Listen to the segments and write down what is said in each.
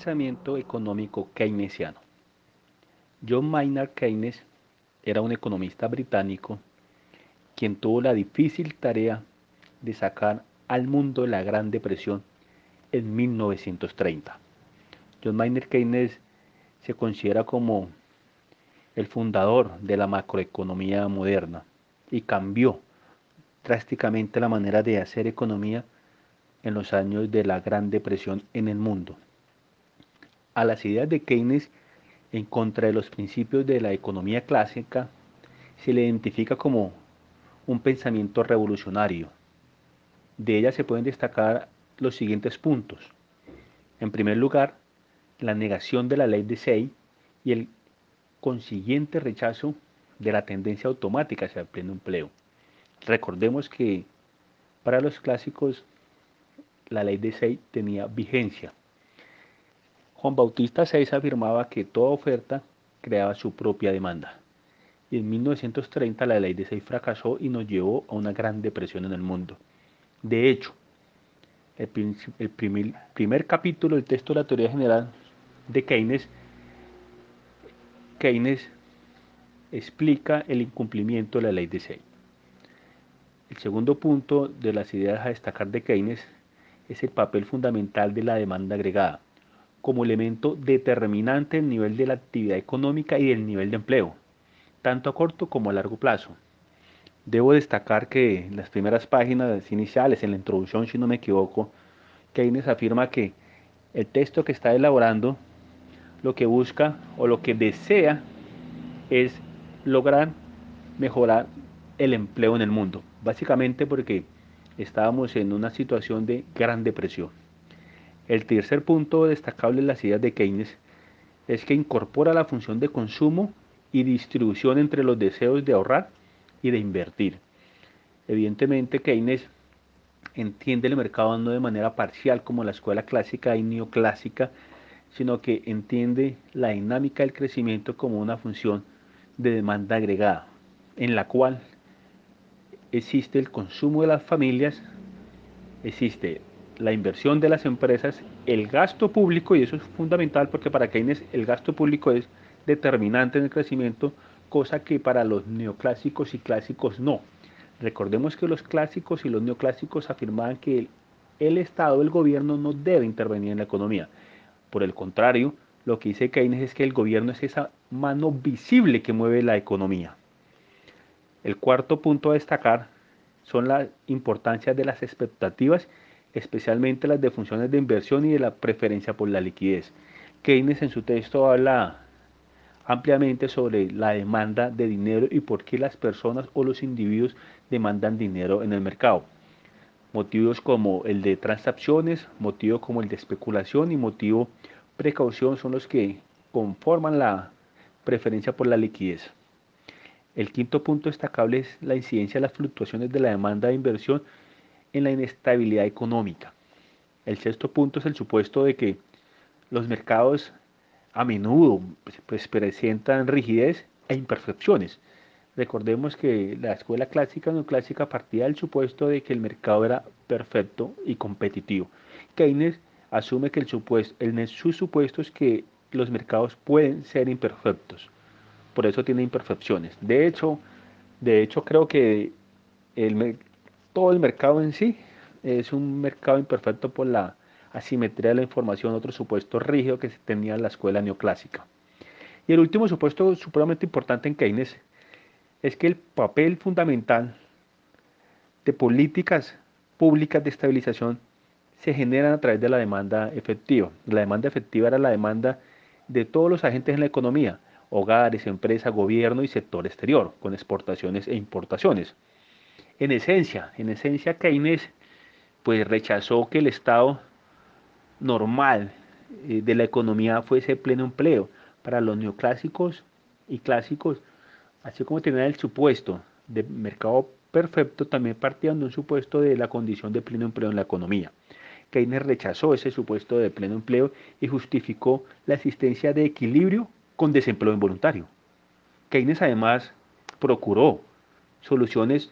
pensamiento económico keynesiano. John Maynard Keynes era un economista británico quien tuvo la difícil tarea de sacar al mundo de la Gran Depresión en 1930. John Maynard Keynes se considera como el fundador de la macroeconomía moderna y cambió drásticamente la manera de hacer economía en los años de la Gran Depresión en el mundo. A las ideas de Keynes en contra de los principios de la economía clásica se le identifica como un pensamiento revolucionario. De ella se pueden destacar los siguientes puntos. En primer lugar, la negación de la ley de Say y el consiguiente rechazo de la tendencia automática hacia el pleno empleo. Recordemos que para los clásicos la ley de Say tenía vigencia. Juan Bautista Seix afirmaba que toda oferta creaba su propia demanda. Y en 1930 la ley de Say fracasó y nos llevó a una gran depresión en el mundo. De hecho, el, primer, capítulo del texto de la teoría general de Keynes, Keynes explica el incumplimiento de la ley de Say. El segundo punto de las ideas a destacar de Keynes es el papel fundamental de la demanda agregada, como elemento determinante del nivel de la actividad económica y del nivel de empleo, tanto a corto como a largo plazo. Debo destacar que en las primeras páginas iniciales, en la introducción, si no me equivoco, Keynes afirma que el texto que está elaborando lo que busca o lo que desea es lograr mejorar el empleo en el mundo. Básicamente porque estábamos en una situación de gran depresión. El tercer punto destacable en las ideas de Keynes es que incorpora la función de consumo y distribución entre los deseos de ahorrar y de invertir. Evidentemente Keynes entiende el mercado no de manera parcial como la escuela clásica y neoclásica, sino que entiende la dinámica del crecimiento como una función de demanda agregada, en la cual existe el consumo de las familias, existe la inversión de las empresas, el gasto público, y eso es fundamental porque para Keynes el gasto público es determinante en el crecimiento, cosa que para los neoclásicos y clásicos no. Recordemos que los clásicos y los neoclásicos afirmaban que el, Estado, el gobierno no debe intervenir en la economía. Por el contrario, lo que dice Keynes es que el gobierno es esa mano visible que mueve la economía. El cuarto punto a destacar son la importancia de las expectativas, especialmente las de funciones de inversión y de la preferencia por la liquidez. Keynes en su texto habla ampliamente sobre la demanda de dinero y por qué las personas o los individuos demandan dinero en el mercado. Motivos como el de transacciones, motivo como el de especulación y motivo precaución son los que conforman la preferencia por la liquidez. El quinto punto destacable es la incidencia de las fluctuaciones de la demanda de inversión en la inestabilidad económica. El sexto punto es el supuesto de que los mercados a menudo pues, pues, presentan rigidez e imperfecciones. Recordemos que la escuela clásica no clásica partía del supuesto de que el mercado era perfecto y competitivo. Keynes asume que el supuesto, el, su supuesto es que los mercados pueden ser imperfectos por eso tiene imperfecciones. De hecho, de hecho creo que el, todo el mercado en sí es un mercado imperfecto por la asimetría de la información, otro supuesto rígido que tenía en la escuela neoclásica. Y el último supuesto supremamente importante en Keynes es que el papel fundamental de políticas públicas de estabilización se generan a través de la demanda efectiva. La demanda efectiva era la demanda de todos los agentes en la economía, hogares, empresas, gobierno y sector exterior, con exportaciones e importaciones. En esencia, en esencia Keynes pues rechazó que el estado normal eh, de la economía fuese pleno empleo. Para los neoclásicos y clásicos, así como tenían el supuesto de mercado perfecto, también partían de un supuesto de la condición de pleno empleo en la economía. Keynes rechazó ese supuesto de pleno empleo y justificó la existencia de equilibrio con desempleo involuntario. Keynes además procuró soluciones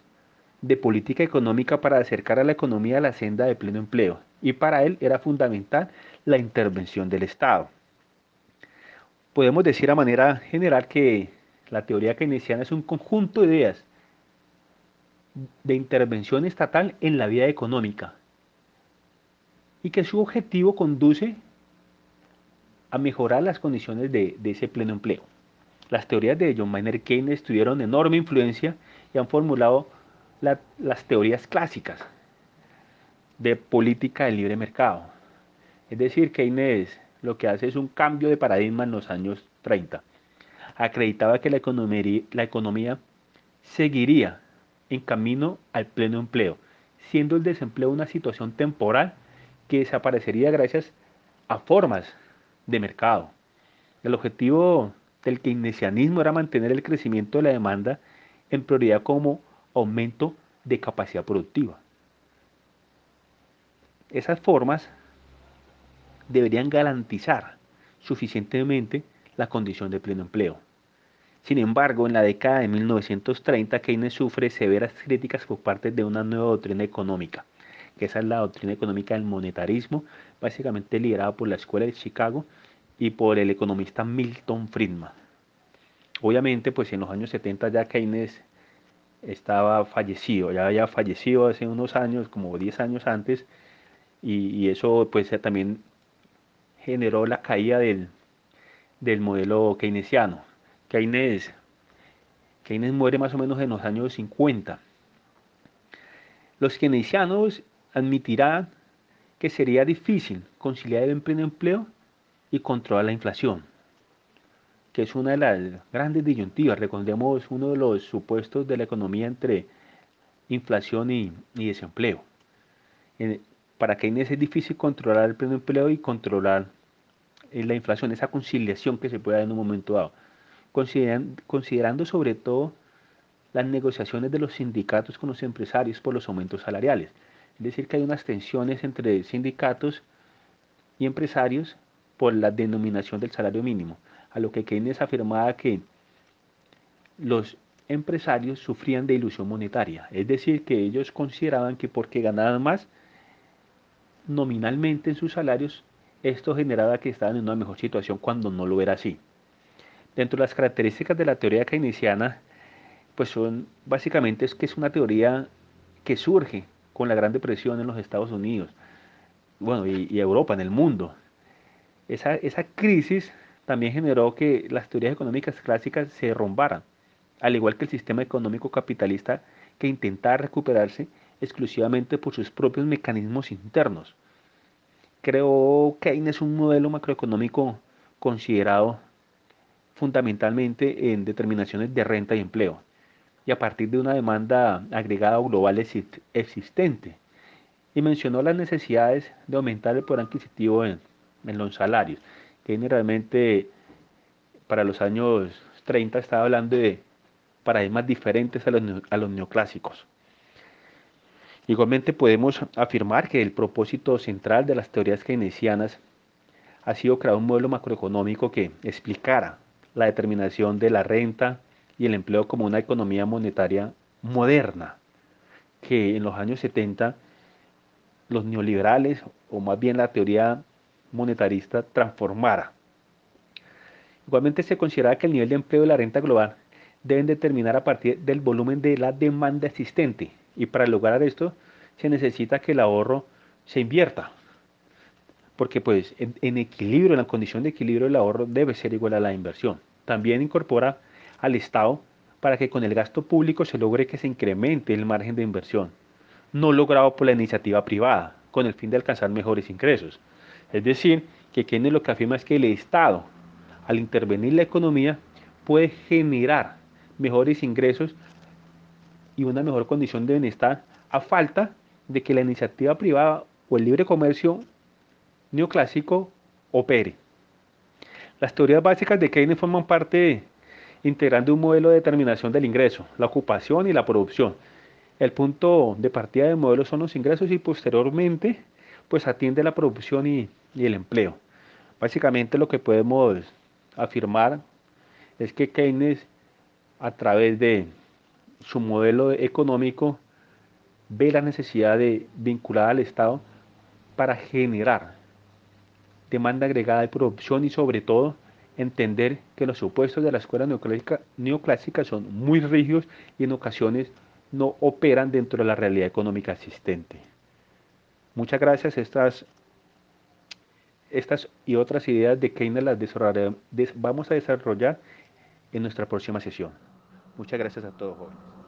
de política económica para acercar a la economía a la senda de pleno empleo, y para él era fundamental la intervención del Estado. Podemos decir a manera general que la teoría keynesiana es un conjunto de ideas de intervención estatal en la vida económica y que su objetivo conduce a mejorar las condiciones de, ese pleno empleo. Las teorías de John Maynard Keynes tuvieron enorme influencia y han formulado las teorías clásicas de política del libre mercado. Es decir, Keynes lo que hace es un cambio de paradigma en los años 30. Acreditaba que la economía, la economía seguiría en camino al pleno empleo, siendo el desempleo una situación temporal que desaparecería gracias a formas de mercado. El objetivo del keynesianismo era mantener el crecimiento de la demanda en prioridad como aumento de capacidad productiva. Esas formas deberían garantizar suficientemente la condición de pleno empleo. Sin embargo, en la década de 1930, Keynes sufre severas críticas por parte de una nueva doctrina económica, que es la doctrina económica del monetarismo, básicamente liderada por la Escuela de Chicago y por el economista Milton Friedman. Obviamente, pues en los años 70 ya Keynes estaba fallecido, ya había fallecido hace unos años, como 10 años antes, y, eso pues también generó la caída del, del modelo keynesiano. Keynes, Keynes muere más o menos en los años 50. Los keynesianos admitirán que sería difícil conciliar el pleno empleo y controlar la inflación, que es una de las grandes disyuntivas. Recordemos uno de los supuestos de la economía entre inflación y, desempleo. para Keynes es difícil controlar el pleno empleo y controlar eh, la inflación, esa conciliación que se puede dar en un momento dado, considerando sobre todo las negociaciones de los sindicatos con los empresarios por los aumentos salariales. Es decir, que hay unas tensiones entre sindicatos y empresarios por la denominación del salario mínimo, a lo que Keynes afirmaba que los empresarios sufrían de ilusión monetaria, es decir, que ellos consideraban que porque ganaban más nominalmente en sus salarios, esto generaba que estaban en una mejor situación cuando no lo era así. Dentro de las características de la teoría keynesiana, pues son básicamente es que es una teoría que surge con la Gran Depresión en los Estados Unidos, bueno, y, Europa, en el mundo, esa, crisis también generó que las teorías económicas clásicas se derrumbaran, al igual que el sistema económico capitalista que intentaba recuperarse exclusivamente por sus propios mecanismos internos. Creó Keynes un modelo macroeconómico considerado fundamentalmente en determinaciones de renta y empleo, y a partir de una demanda agregada global existente, y mencionó las necesidades de aumentar el poder adquisitivo en, los salarios, que generalmente para los años 30 estaba hablando de paradigmas diferentes a los, a los neoclásicos. Igualmente podemos afirmar que el propósito central de las teorías keynesianas ha sido crear un modelo macroeconómico que explicara la determinación de la renta y el empleo como una economía monetaria moderna, que en los años 70 los neoliberales, o más bien la teoría monetarista transformara. Igualmente se considera que el nivel de empleo y la renta global deben determinar a partir del volumen de la demanda existente y para lograr esto se necesita que el ahorro se invierta porque pues en, equilibrio, en la condición de equilibrio el ahorro debe ser igual a la inversión. También incorpora al Estado para que con el gasto público se logre que se incremente el margen de inversión, no logrado por la iniciativa privada, con el fin de alcanzar mejores ingresos. Es decir, que Keynes lo que afirma es que el Estado, al intervenir la economía, puede generar mejores ingresos y una mejor condición de bienestar a falta de que la iniciativa privada o el libre comercio neoclásico opere. Las teorías básicas de Keynes forman parte integrando un modelo de determinación del ingreso, la ocupación y la producción. El punto de partida del modelo son los ingresos y posteriormente pues atiende la producción y, el empleo. Básicamente lo que podemos afirmar es que Keynes a través de su modelo económico ve la necesidad de vincular al Estado para generar demanda agregada de producción y sobre todo entender que los supuestos de la escuela neoclásica, neoclásica son muy rígidos y en ocasiones no operan dentro de la realidad económica existente. Muchas gracias. Estas, estas y otras ideas de Keynes las vamos a desarrollar en nuestra próxima sesión. Muchas gracias a todos jóvenes.